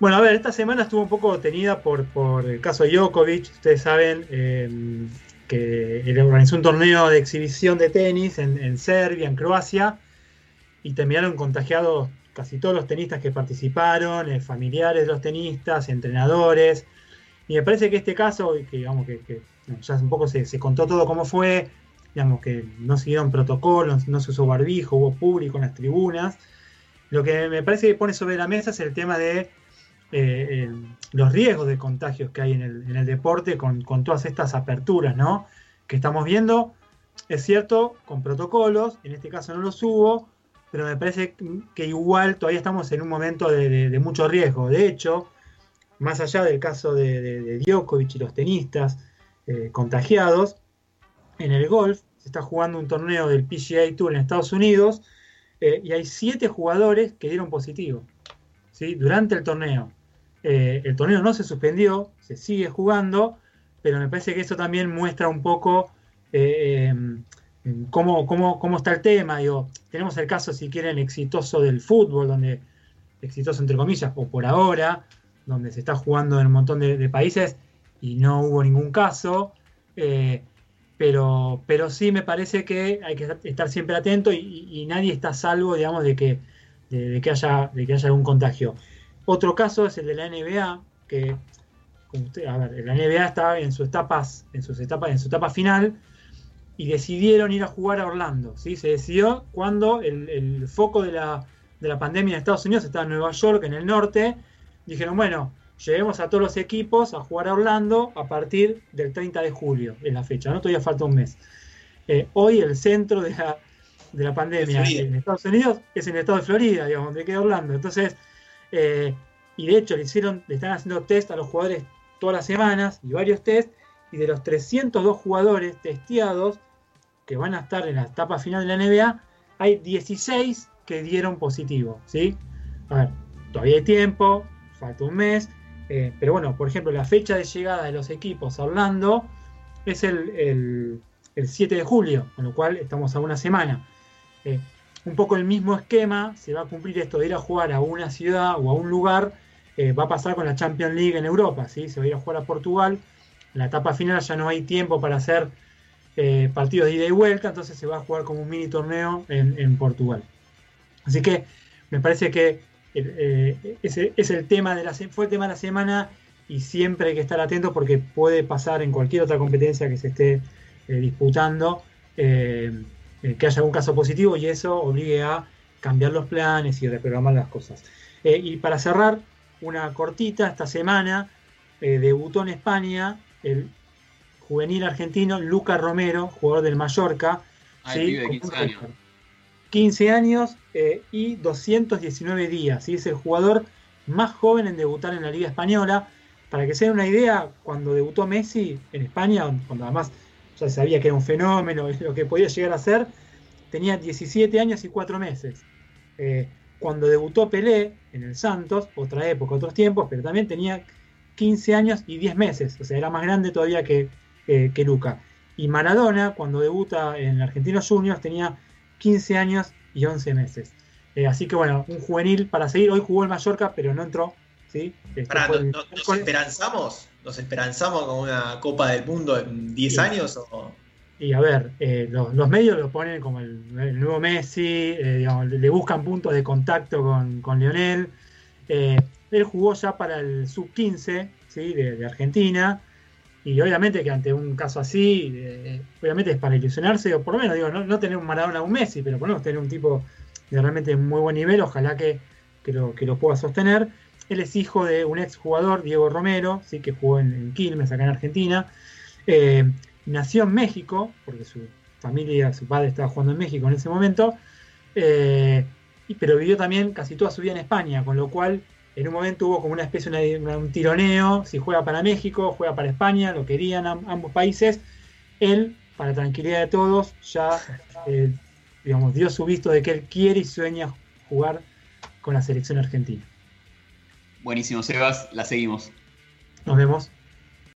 Bueno, a ver, esta semana estuvo un poco tenida por, por el caso de Djokovic. Ustedes saben eh, que él organizó un torneo de exhibición de tenis en, Serbia, en Croacia, y terminaron contagiados casi todos los tenistas que participaron, eh, familiares de los tenistas, entrenadores. Y me parece que este caso, que digamos que, ya un poco se, contó todo cómo fue, digamos que no siguieron protocolos, no se usó barbijo, hubo público en las tribunas. Lo que me parece que pone sobre la mesa es el tema de eh, los riesgos de contagios que hay en el, deporte con, todas estas aperturas, ¿no? Que estamos viendo, es cierto, con protocolos, en este caso no los hubo, pero me parece que igual todavía estamos en un momento de, mucho riesgo. De hecho, más allá del caso de, Djokovic y los tenistas eh, contagiados, en el golf se está jugando un torneo del PGA Tour en Estados Unidos eh, y hay siete jugadores que dieron positivo durante el torneo. Eh, el torneo no se suspendió, se sigue jugando, pero me parece que eso también muestra un poco eh, em, cómo, cómo, está el tema. Digo, tenemos el caso, si quieren, exitoso del fútbol, donde exitoso entre comillas, o por ahora, donde se está jugando en un montón de, países y no hubo ningún caso. Eh, pero, pero sí me parece que hay que estar siempre atento y, nadie está salvo, digamos, de que, de que, haya, de que haya algún contagio. Otro caso es el de la NBA, que a ver, la NBA estaba en sus etapas, en sus etapas, en su etapa final, y decidieron ir a jugar a Orlando. ¿sí? Se decidió cuando el, foco de la, pandemia en Estados Unidos estaba en Nueva York, en el norte. Dijeron, bueno, llevemos a todos los equipos a jugar a Orlando a partir del 30 de julio, en la fecha, ¿no? Todavía falta un mes. Eh, hoy el centro de la, pandemia en Estados Unidos es en el estado de Florida, digamos, donde queda Orlando. Entonces, eh, y de hecho le hicieron, le están haciendo test a los jugadores todas las semanas y varios test. Y de los 302 jugadores testeados que van a estar en la etapa final de la NBA, hay 16 que dieron positivo. ¿sí? A ver, todavía hay tiempo, falta un mes. Eh, pero bueno, por ejemplo, la fecha de llegada de los equipos a Orlando es el, 7 de julio, con lo cual estamos a una semana. Eh, un poco el mismo esquema, se va a cumplir esto de ir a jugar a una ciudad o a un lugar, eh, va a pasar con la Champions League en Europa, ¿sí? se va a ir a jugar a Portugal, en la etapa final ya no hay tiempo para hacer eh, partidos de ida y vuelta, entonces se va a jugar como un mini torneo en, Portugal. Así que me parece que eh, ese es el tema de la, fue el tema de la semana y siempre hay que estar atento porque puede pasar en cualquier otra competencia que se esté disputando. Eh, que haya algún caso positivo y eso obligue a cambiar los planes y reprogramar las cosas. Eh, y para cerrar, una cortita, esta semana eh, debutó en España el juvenil argentino Luca Romero, jugador del Mallorca. Ah, ¿sí? de 15 años. 15 años y 219 días. Es el jugador más joven en debutar en la Liga Española. Para que se den una idea, cuando debutó Messi en España, cuando además ya sabía que era un fenómeno, lo que podía llegar a ser, tenía 17 años y 4 meses. Eh, cuando debutó Pelé en el Santos, otra época, otros tiempos, pero también tenía 15 años y 10 meses, o sea, era más grande todavía que, eh, que Luca. Y Maradona, cuando debuta en Argentinos Juniors, tenía 15 años y 11 meses. Eh, así que bueno, un juvenil para seguir. Hoy jugó el Mallorca, pero no entró. ¿Sí? Este, ¿Nos esperanzamos? ¿Nos esperanzamos con una Copa del Mundo en 10 años? Y a ver, eh, los, medios lo ponen como el, nuevo Messi, eh, le buscan puntos de contacto con, con Lionel. Eh, él jugó ya para el sub-15 ¿sí? de, Argentina. Y obviamente que ante un caso así, obviamente es para ilusionarse, o por lo menos digo, no, tener un Maradona o un Messi, pero por lo menos tener un tipo de realmente muy buen nivel, ojalá que, lo, que lo pueda sostener. Él es hijo de un ex jugador, Diego Romero, ¿sí? que jugó en, Quilmes, acá en Argentina. Eh, nació en México, porque su familia, su padre estaba jugando en México en ese momento, eh, pero vivió también casi toda su vida en España, con lo cual en un momento hubo como una especie de un tironeo, si juega para México, juega para España, lo querían ambos países. Él, para tranquilidad de todos, ya eh, digamos, dio su visto de que él quiere y sueña jugar con la selección argentina. Buenísimo, Sebas, la seguimos. Nos vemos.